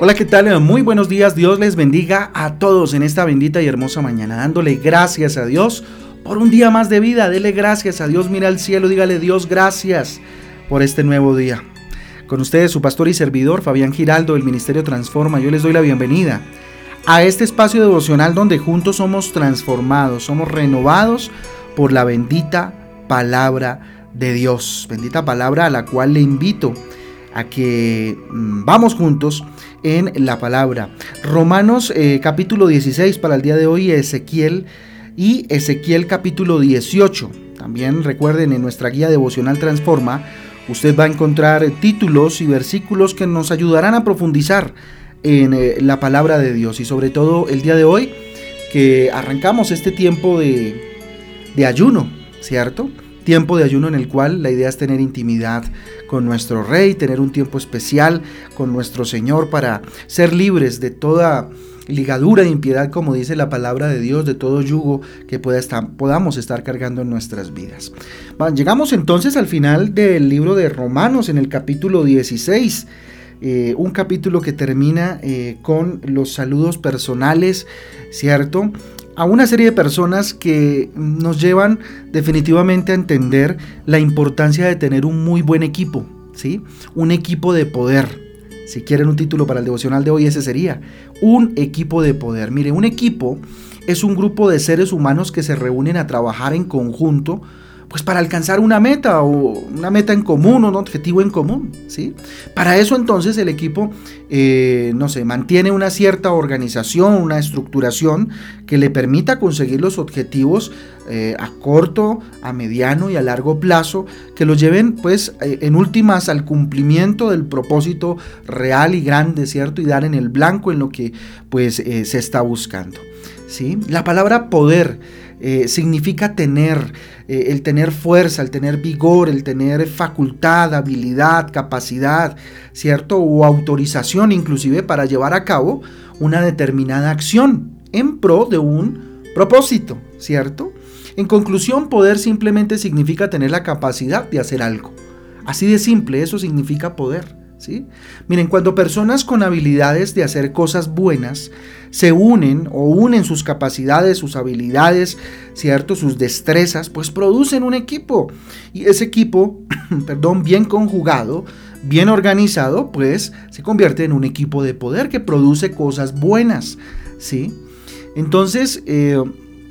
Hola, ¿qué tal? Muy buenos días. Dios les bendiga a todos en esta bendita y hermosa mañana, dándole gracias a Dios por un día más de vida. Dele gracias a Dios, mira al cielo, dígale Dios gracias por este nuevo día. Con ustedes su pastor y servidor Fabián Giraldo del Ministerio Transforma. Yo les doy la bienvenida a este espacio devocional donde juntos somos transformados, somos renovados por la bendita palabra de Dios. Bendita palabra a la cual le invito a que mm, vamos juntos en la palabra. Romanos eh, capítulo 16 para el día de hoy, Ezequiel y Ezequiel capítulo 18. También recuerden en nuestra guía devocional Transforma, usted va a encontrar títulos y versículos que nos ayudarán a profundizar en eh, la palabra de Dios y sobre todo el día de hoy que arrancamos este tiempo de, de ayuno, ¿cierto? Tiempo de ayuno en el cual la idea es tener intimidad con nuestro Rey, tener un tiempo especial con nuestro Señor para ser libres de toda ligadura de impiedad, como dice la palabra de Dios, de todo yugo que pueda estar, podamos estar cargando en nuestras vidas. llegamos entonces al final del libro de Romanos en el capítulo 16. Eh, un capítulo que termina eh, con los saludos personales, ¿cierto? A una serie de personas que nos llevan definitivamente a entender la importancia de tener un muy buen equipo, ¿sí? Un equipo de poder. Si quieren un título para el devocional de hoy, ese sería un equipo de poder. Mire, un equipo es un grupo de seres humanos que se reúnen a trabajar en conjunto pues para alcanzar una meta o una meta en común o un objetivo en común, ¿sí? Para eso entonces el equipo, eh, no sé, mantiene una cierta organización, una estructuración que le permita conseguir los objetivos eh, a corto, a mediano y a largo plazo, que lo lleven pues eh, en últimas al cumplimiento del propósito real y grande, ¿cierto? Y dar en el blanco en lo que pues se está buscando, ¿sí? La palabra poder eh, significa tener, eh, el tener fuerza, el tener vigor, el tener facultad, habilidad, capacidad, ¿cierto? O autorización inclusive para llevar a cabo una determinada acción en pro de un propósito, ¿cierto? En conclusión, poder simplemente significa tener la capacidad de hacer algo. Así de simple, eso significa poder. Miren, cuando personas con habilidades de hacer cosas buenas se unen o unen sus capacidades, sus habilidades, ¿cierto? Sus destrezas, pues producen un equipo. Y ese equipo, perdón, bien conjugado, bien organizado, pues se convierte en un equipo de poder que produce cosas buenas, ¿sí? Entonces, eh,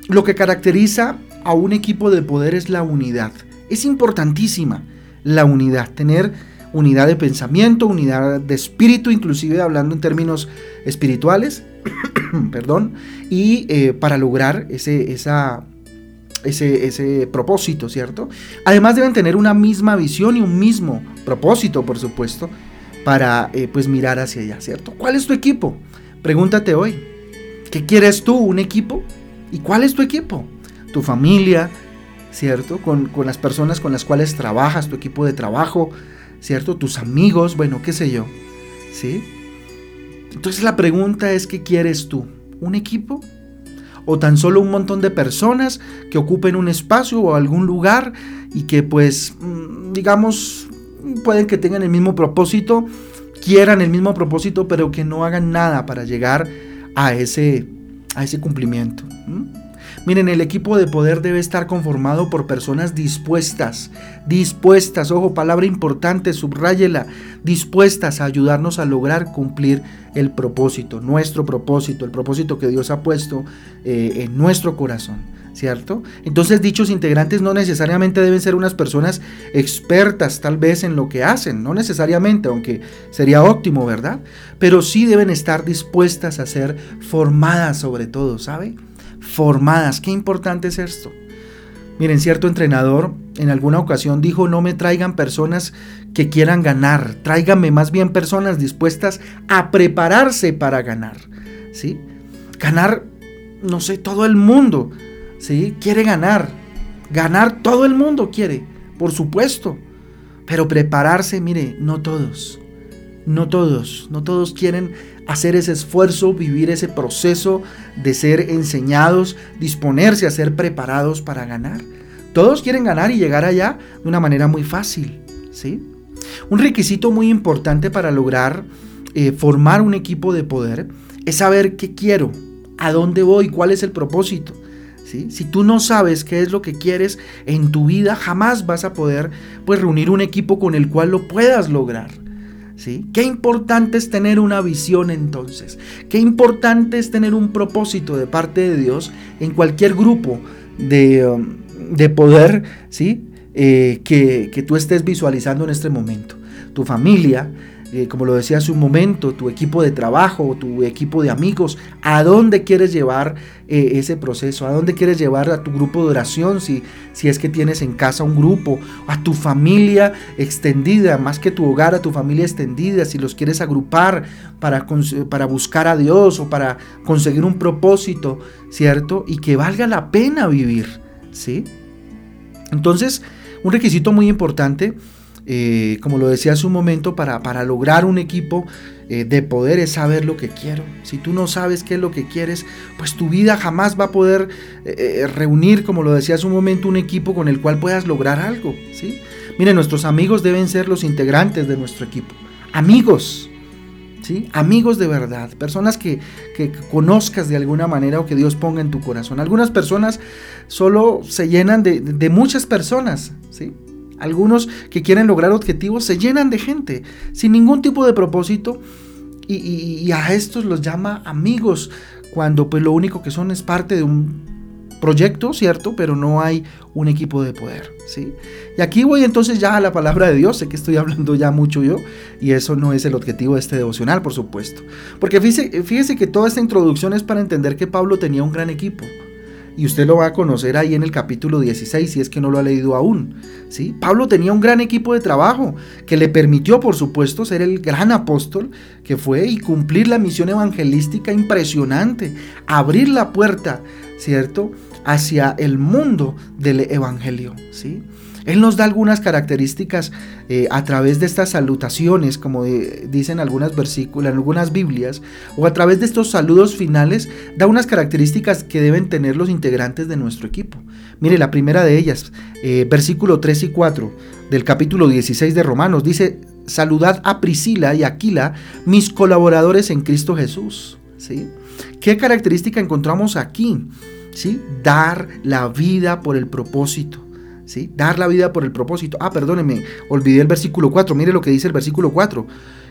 lo que caracteriza a un equipo de poder es la unidad. Es importantísima la unidad, tener unidad de pensamiento, unidad de espíritu, inclusive hablando en términos espirituales, perdón, y eh, para lograr ese, esa, ese, ese, propósito, ¿cierto? Además deben tener una misma visión y un mismo propósito, por supuesto, para eh, pues mirar hacia allá, ¿cierto? ¿Cuál es tu equipo? Pregúntate hoy, ¿qué quieres tú? ¿Un equipo? ¿Y cuál es tu equipo? Tu familia, ¿cierto? Con, con las personas con las cuales trabajas, tu equipo de trabajo, ¿cierto? Tus amigos, bueno, qué sé yo, ¿sí? Entonces la pregunta es, ¿qué quieres tú? ¿Un equipo? ¿O tan solo un montón de personas que ocupen un espacio o algún lugar y que pues, mm, digamos, pueden que tengan el mismo propósito, quieran el mismo propósito, pero que no hagan nada para llegar a ese, a ese cumplimiento? Miren, el equipo de poder debe estar conformado por personas dispuestas, dispuestas, ojo, palabra importante, subráyela, dispuestas a ayudarnos a lograr cumplir el propósito, nuestro propósito, el propósito que Dios ha puesto eh, en nuestro corazón. ¿Cierto? Entonces dichos integrantes no necesariamente deben ser unas personas expertas tal vez en lo que hacen, no necesariamente, aunque sería óptimo, ¿verdad? Pero sí deben estar dispuestas a ser formadas sobre todo, ¿sabe? Formadas. Qué importante es esto. Miren, cierto entrenador en alguna ocasión dijo, no me traigan personas que quieran ganar, tráiganme más bien personas dispuestas a prepararse para ganar. ¿Sí? Ganar, no sé, todo el mundo, ¿sí? Quiere ganar. Ganar todo el mundo quiere, por supuesto. Pero prepararse, mire, no todos. No todos, no todos quieren hacer ese esfuerzo, vivir ese proceso de ser enseñados, disponerse a ser preparados para ganar. Todos quieren ganar y llegar allá de una manera muy fácil, ¿sí? Un requisito muy importante para lograr eh, formar un equipo de poder es saber qué quiero, a dónde voy, cuál es el propósito. ¿sí? Si tú no sabes qué es lo que quieres en tu vida, jamás vas a poder pues, reunir un equipo con el cual lo puedas lograr. ¿Sí? Qué importante es tener una visión entonces. Qué importante es tener un propósito de parte de Dios en cualquier grupo de, um, poder ¿sí? Eh, que, que tú estés visualizando en este momento. Tu familia, eh, como lo decía hace un momento, tu equipo de trabajo, tu equipo de amigos, a dónde quieres llevar eh, ese proceso, a dónde quieres llevar a tu grupo de oración, si, si es que tienes en casa un grupo, a tu familia extendida, más que tu hogar, a tu familia extendida, si los quieres agrupar para, para buscar a Dios o para conseguir un propósito, ¿cierto? Y que valga la pena vivir, ¿sí? Entonces, un requisito muy importante eh, como lo decía hace un momento, para, para lograr un equipo eh, de poder es saber lo que quiero. Si tú no sabes qué es lo que quieres, pues tu vida jamás va a poder eh, reunir, como lo decía hace un momento, un equipo con el cual puedas lograr algo. ¿sí? Miren, nuestros amigos deben ser los integrantes de nuestro equipo. Amigos. ¿Sí? Amigos de verdad, personas que, que, conozcas de alguna manera o que Dios ponga en tu corazón. Algunas personas solo se llenan de, de muchas personas, ¿sí? Algunos que quieren lograr objetivos se llenan de gente sin ningún tipo de propósito y, a estos los llama amigos cuando pues lo único que son es parte de un proyecto, ¿cierto? Pero no hay un equipo de poder, ¿sí? Y aquí voy entonces ya a la palabra de Dios, sé que estoy hablando ya mucho yo, y eso no es el objetivo de este devocional, por supuesto. Porque fíjese, fíjese que toda esta introducción es para entender que Pablo tenía un gran equipo y usted lo va a conocer ahí en el capítulo 16 si es que no lo ha leído aún. ¿sí? Pablo tenía un gran equipo de trabajo que le permitió, por supuesto, ser el gran apóstol que fue y cumplir la misión evangelística impresionante, abrir la puerta, ¿cierto?, hacia el mundo del evangelio. ¿sí? Él nos da algunas características eh, a través de estas salutaciones, como dicen algunas en algunas Biblias, o a través de estos saludos finales, da unas características que deben tener los integrantes de nuestro equipo. Mire, la primera de ellas, eh, versículo 3 y 4 del capítulo 16 de Romanos, dice, saludad a Priscila y Aquila, mis colaboradores en Cristo Jesús. ¿Sí? ¿Qué característica encontramos aquí? ¿Sí? Dar la vida por el propósito. Dar la vida por el propósito. Ah, perdóneme, olvidé el versículo 4. Mire lo que dice el versículo 4.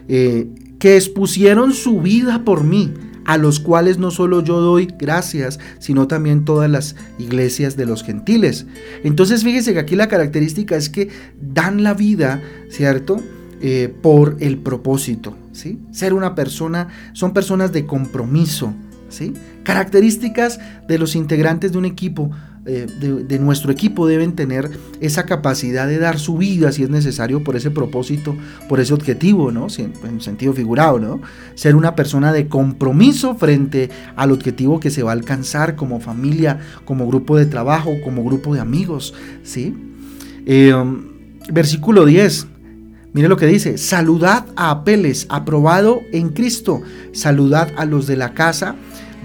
Eh, que expusieron su vida por mí, a los cuales no solo yo doy gracias, sino también todas las iglesias de los gentiles. Entonces fíjese que aquí la característica es que dan la vida, ¿cierto? Eh, por el propósito, ¿sí? Ser una persona, son personas de compromiso, ¿sí? Características de los integrantes de un equipo eh, de, nuestro equipo deben tener esa capacidad de dar su vida si es necesario por ese propósito, por ese objetivo, ¿no? En sentido figurado, ¿no? Ser una persona de compromiso frente al objetivo que se va a alcanzar como familia, como grupo de trabajo, como grupo de amigos, ¿sí? Eh, versículo 10. Mire lo que dice, saludad a Apeles, aprobado en Cristo, saludad a los de la casa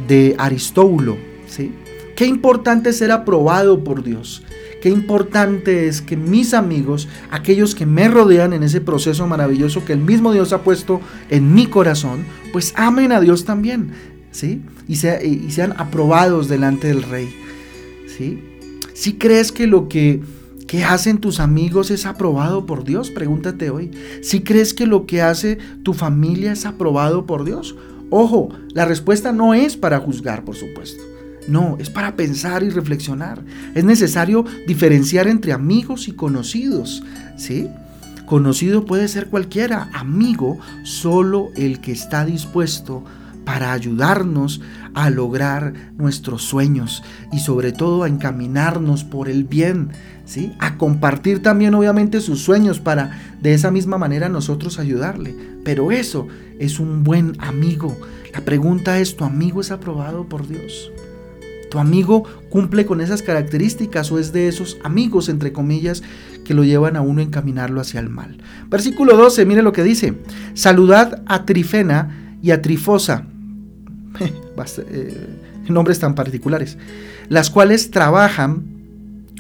de Aristóbulo, ¿sí? Qué importante es ser aprobado por Dios. Qué importante es que mis amigos, aquellos que me rodean en ese proceso maravilloso que el mismo Dios ha puesto en mi corazón, pues amen a Dios también, ¿sí? Y, y sean aprobados delante del Rey, ¿sí? Si crees que lo que, que hacen tus amigos es aprobado por Dios, pregúntate hoy. Si crees que lo que hace tu familia es aprobado por Dios, ojo, la respuesta no es para juzgar, por supuesto. No, es para pensar y reflexionar. Es necesario diferenciar entre amigos y conocidos, ¿sí? Conocido puede ser cualquiera, amigo solo el que está dispuesto para ayudarnos a lograr nuestros sueños y sobre todo a encaminarnos por el bien, ¿sí? A compartir también obviamente sus sueños para de esa misma manera nosotros ayudarle. Pero eso es un buen amigo. La pregunta es, ¿tu amigo es aprobado por Dios? ¿Tu amigo cumple con esas características o es de esos amigos, entre comillas, que lo llevan a uno a encaminarlo hacia el mal? Versículo 12, mire lo que dice. Saludad a Trifena y a Trifosa. Eh, nombres tan particulares. Las cuales trabajan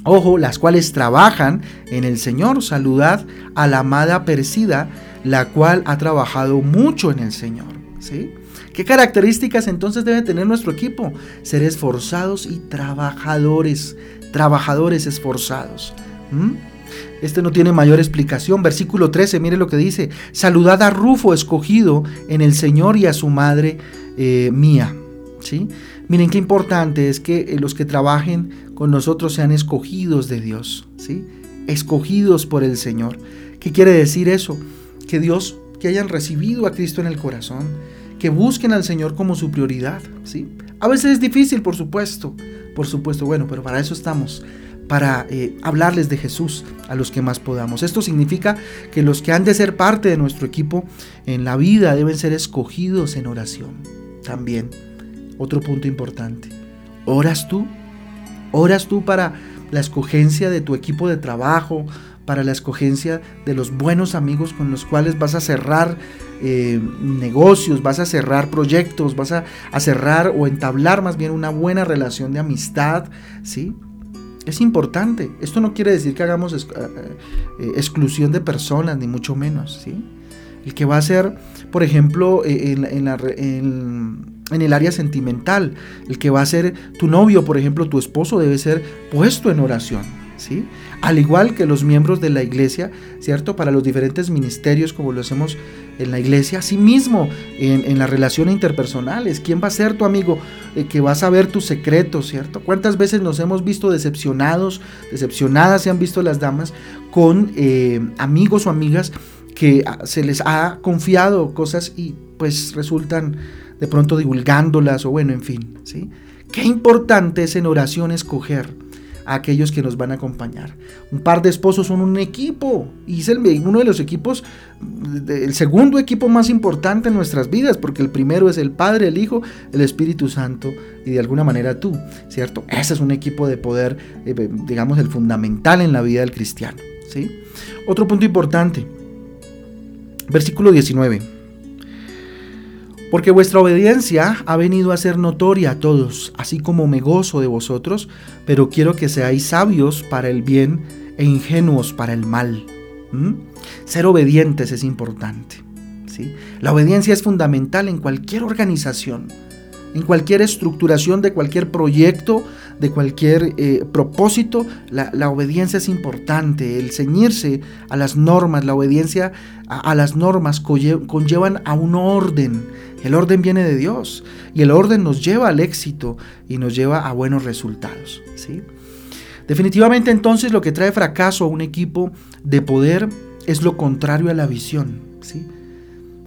Ojo, las cuales trabajan en el Señor. Saludad a la amada Persida, la cual ha trabajado mucho en el Señor. ¿sí? ¿Qué características entonces debe tener nuestro equipo? Ser esforzados y trabajadores, trabajadores esforzados. Este no tiene mayor explicación. Versículo 13, mire lo que dice. Saludad a Rufo, escogido en el Señor y a su madre eh, mía. ¿Sí? Miren qué importante es que eh, los que trabajen con nosotros sean escogidos de Dios. ¿sí? Escogidos por el Señor. ¿Qué quiere decir eso? Que Dios, que hayan recibido a Cristo en el corazón, que busquen al Señor como su prioridad. ¿sí? A veces es difícil, por supuesto. Por supuesto, bueno, pero para eso estamos para eh, hablarles de Jesús a los que más podamos. Esto significa que los que han de ser parte de nuestro equipo en la vida deben ser escogidos en oración. También, otro punto importante. ¿Oras tú? ¿Oras tú para la escogencia de tu equipo de trabajo, para la escogencia de los buenos amigos con los cuales vas a cerrar eh, negocios, vas a cerrar proyectos, vas a, cerrar o entablar más bien una buena relación de amistad, ¿sí? Es importante. Esto no quiere decir que hagamos eh, eh, exclusión de personas, ni mucho menos. ¿sí? El que va a ser, por ejemplo, en, el área sentimental, el que va a ser tu novio, por ejemplo, tu esposo, debe ser puesto en oración. Al igual que los miembros de la iglesia, ¿cierto? Para los diferentes ministerios, como lo hacemos en la iglesia, asimismo en, en las relaciones interpersonales. ¿Quién va a ser tu amigo eh, que va a saber tus secretos, ¿cierto? ¿Cuántas veces nos hemos visto decepcionados, decepcionadas se han visto las damas con eh, amigos o amigas que ah, se les ha confiado cosas y pues resultan de pronto divulgándolas o bueno, en fin, ¿sí? Qué importante es en oración escoger a aquellos que nos van a acompañar. Un par de esposos son un equipo y es el, uno de los equipos, el segundo equipo más importante en nuestras vidas, porque el primero es el Padre, el Hijo, el Espíritu Santo y de alguna manera tú, ¿cierto? Ese es un equipo de poder, eh, digamos, el fundamental en la vida del cristiano, ¿sí? Otro punto importante, versículo 19 porque vuestra obediencia ha venido a ser notoria a todos, así como me gozo de vosotros, pero quiero que seáis sabios para el bien e ingenuos para el mal. ¿Mm? Ser obedientes es importante. ¿sí? La obediencia es fundamental en cualquier organización, en cualquier estructuración de cualquier proyecto, de cualquier eh, propósito, la, obediencia es importante, el ceñirse a las normas, la obediencia a, las normas conllevan a un orden el orden viene de Dios y el orden nos lleva al éxito y nos lleva a buenos resultados. ¿sí? Definitivamente entonces lo que trae fracaso a un equipo de poder es lo contrario a la visión. ¿sí?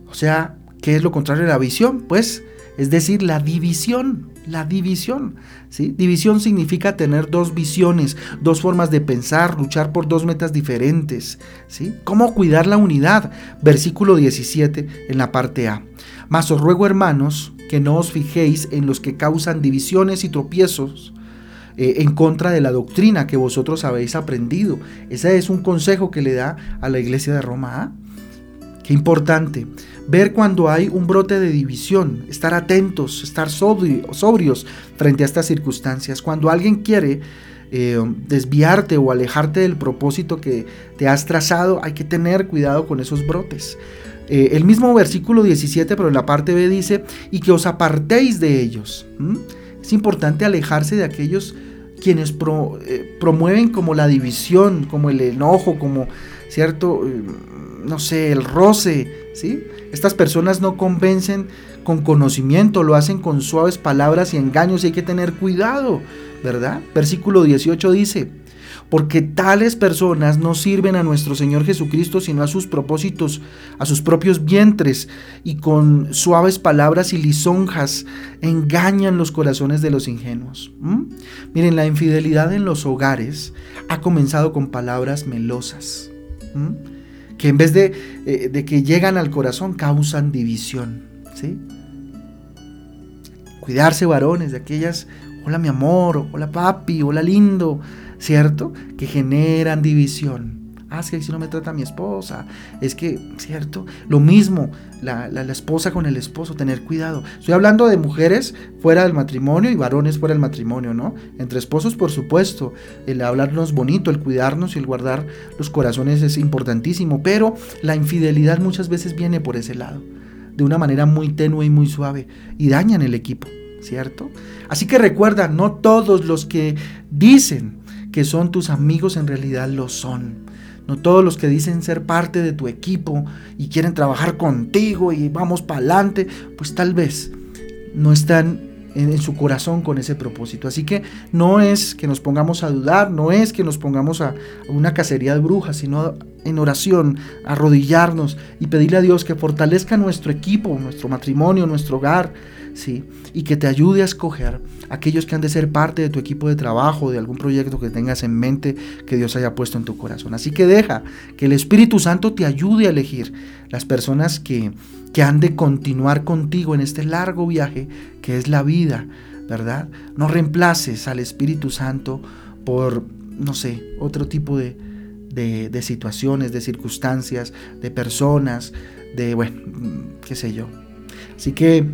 O sea, ¿qué es lo contrario a la visión? Pues es decir, la división, la división. ¿sí? División significa tener dos visiones, dos formas de pensar, luchar por dos metas diferentes. ¿sí? ¿Cómo cuidar la unidad? Versículo 17 en la parte A. Mas os ruego, hermanos, que no os fijéis en los que causan divisiones y tropiezos eh, en contra de la doctrina que vosotros habéis aprendido. Ese es un consejo que le da a la iglesia de Roma. ¿ah? Qué importante. Ver cuando hay un brote de división, estar atentos, estar sobrios frente a estas circunstancias. Cuando alguien quiere eh, desviarte o alejarte del propósito que te has trazado, hay que tener cuidado con esos brotes. Eh, el mismo versículo 17, pero en la parte B dice, y que os apartéis de ellos. Es importante alejarse de aquellos quienes eh, promueven como la división, como el enojo, como, ¿cierto? Eh, no sé, el roce, ¿sí? Estas personas no convencen con conocimiento, lo hacen con suaves palabras y engaños y hay que tener cuidado, ¿verdad? Versículo 18 dice, porque tales personas no sirven a nuestro Señor Jesucristo, sino a sus propósitos, a sus propios vientres, y con suaves palabras y lisonjas engañan los corazones de los ingenuos. Miren, la infidelidad en los hogares ha comenzado con palabras melosas, que en vez de, eh, de, que llegan al corazón causan división. ¿sí? Cuidarse varones de aquellas, hola mi amor, hola papi, hola lindo, ¿cierto? Que generan división. Ah, no me trata mi esposa. Es que, ¿cierto? Lo mismo, la, la, esposa con el esposo, tener cuidado. Estoy hablando de mujeres fuera del matrimonio y varones fuera del matrimonio, ¿no? Entre esposos, por supuesto. El hablarnos bonito, el cuidarnos y el guardar los corazones es importantísimo. Pero la infidelidad muchas veces viene por ese lado. De una manera muy tenue y muy suave. Y dañan el equipo. ¿cierto? Así que recuerda, no todos los que dicen que son tus amigos en realidad lo son. No todos los que dicen ser parte de tu equipo y quieren trabajar contigo y vamos para adelante, pues tal vez no están en, su corazón con ese propósito. Así que no es que nos pongamos a dudar, no es que nos pongamos a, a una cacería de brujas, sino en oración, arrodillarnos y pedirle a Dios que fortalezca nuestro equipo, nuestro matrimonio, nuestro hogar, ¿sí? Y que te ayude a escoger aquellos que han de ser parte de tu equipo de trabajo, de algún proyecto que tengas en mente que Dios haya puesto en tu corazón. Así que deja que el Espíritu Santo te ayude a elegir las personas que, que han de continuar contigo en este largo viaje que es la vida, ¿verdad? No reemplaces al Espíritu Santo por, no sé, otro tipo de, de, situaciones, de circunstancias, de personas, de, bueno, qué sé yo. Así que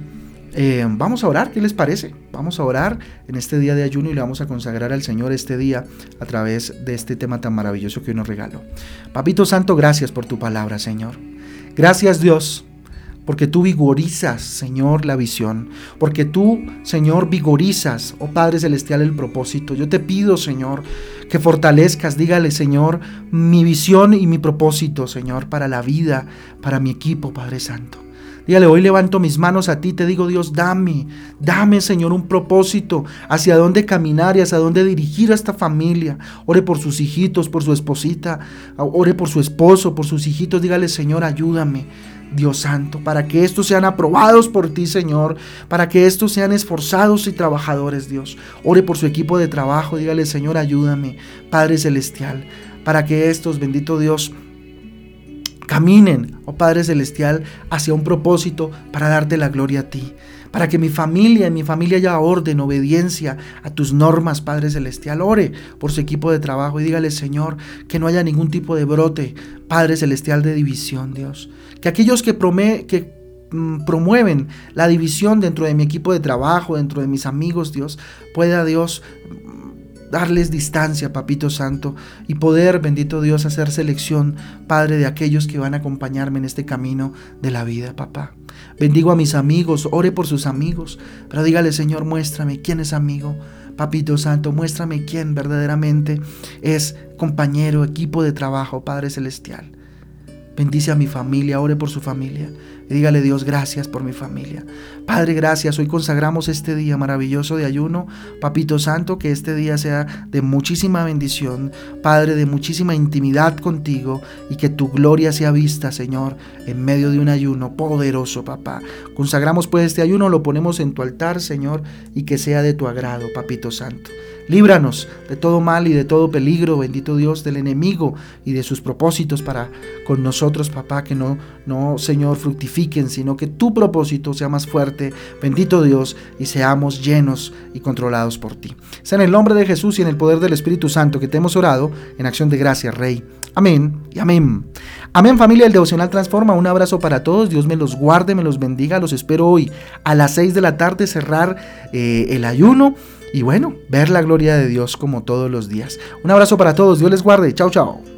eh, vamos a orar, ¿qué les parece? Vamos a orar en este día de ayuno y le vamos a consagrar al Señor este día a través de este tema tan maravilloso que hoy nos regaló. Papito Santo, gracias por tu palabra, Señor. Gracias Dios, porque tú vigorizas, Señor, la visión, porque tú, Señor, vigorizas, oh Padre Celestial, el propósito. Yo te pido, Señor, que fortalezcas, dígale, Señor, mi visión y mi propósito, Señor, para la vida, para mi equipo, Padre Santo. Dígale, hoy levanto mis manos a ti, te digo Dios, dame, dame Señor un propósito, hacia dónde caminar y hacia dónde dirigir a esta familia. Ore por sus hijitos, por su esposita, ore por su esposo, por sus hijitos, dígale Señor, ayúdame. Dios Santo, para que estos sean aprobados por ti, Señor, para que estos sean esforzados y trabajadores, Dios. Ore por su equipo de trabajo, dígale, Señor, ayúdame, Padre Celestial, para que estos, bendito Dios, caminen, oh Padre Celestial, hacia un propósito para darte la gloria a ti. Para que mi familia, en mi familia haya orden, obediencia a tus normas, Padre Celestial. Ore por su equipo de trabajo y dígale, Señor, que no haya ningún tipo de brote, Padre Celestial, de división, Dios. Que aquellos que, que mm, promueven la división dentro de mi equipo de trabajo, dentro de mis amigos, Dios, pueda Dios darles distancia, Papito Santo, y poder, bendito Dios, hacer selección, Padre, de aquellos que van a acompañarme en este camino de la vida, papá. Bendigo a mis amigos, ore por sus amigos, pero dígale, Señor, muéstrame quién es amigo. Papito Santo, muéstrame quién verdaderamente es compañero, equipo de trabajo, Padre Celestial. Bendice a mi familia, ore por su familia. Dígale Dios, gracias por mi familia. Padre, gracias. Hoy consagramos este día maravilloso de ayuno. Papito Santo, que este día sea de muchísima bendición. Padre, de muchísima intimidad contigo y que tu gloria sea vista, Señor, en medio de un ayuno poderoso, papá. Consagramos pues este ayuno, lo ponemos en tu altar, Señor, y que sea de tu agrado, Papito Santo. Líbranos de todo mal y de todo peligro, bendito Dios, del enemigo y de sus propósitos para con nosotros, papá, que no, no, Señor, fructifiquen, sino que tu propósito sea más fuerte, bendito Dios, y seamos llenos y controlados por ti. Sea en el nombre de Jesús y en el poder del Espíritu Santo que te hemos orado, en acción de gracia, Rey. Amén y amén. Amén familia, el devocional transforma. Un abrazo para todos. Dios me los guarde, me los bendiga. Los espero hoy a las 6 de la tarde cerrar eh, el ayuno y bueno, ver la gloria de Dios como todos los días. Un abrazo para todos, Dios les guarde, chao chao.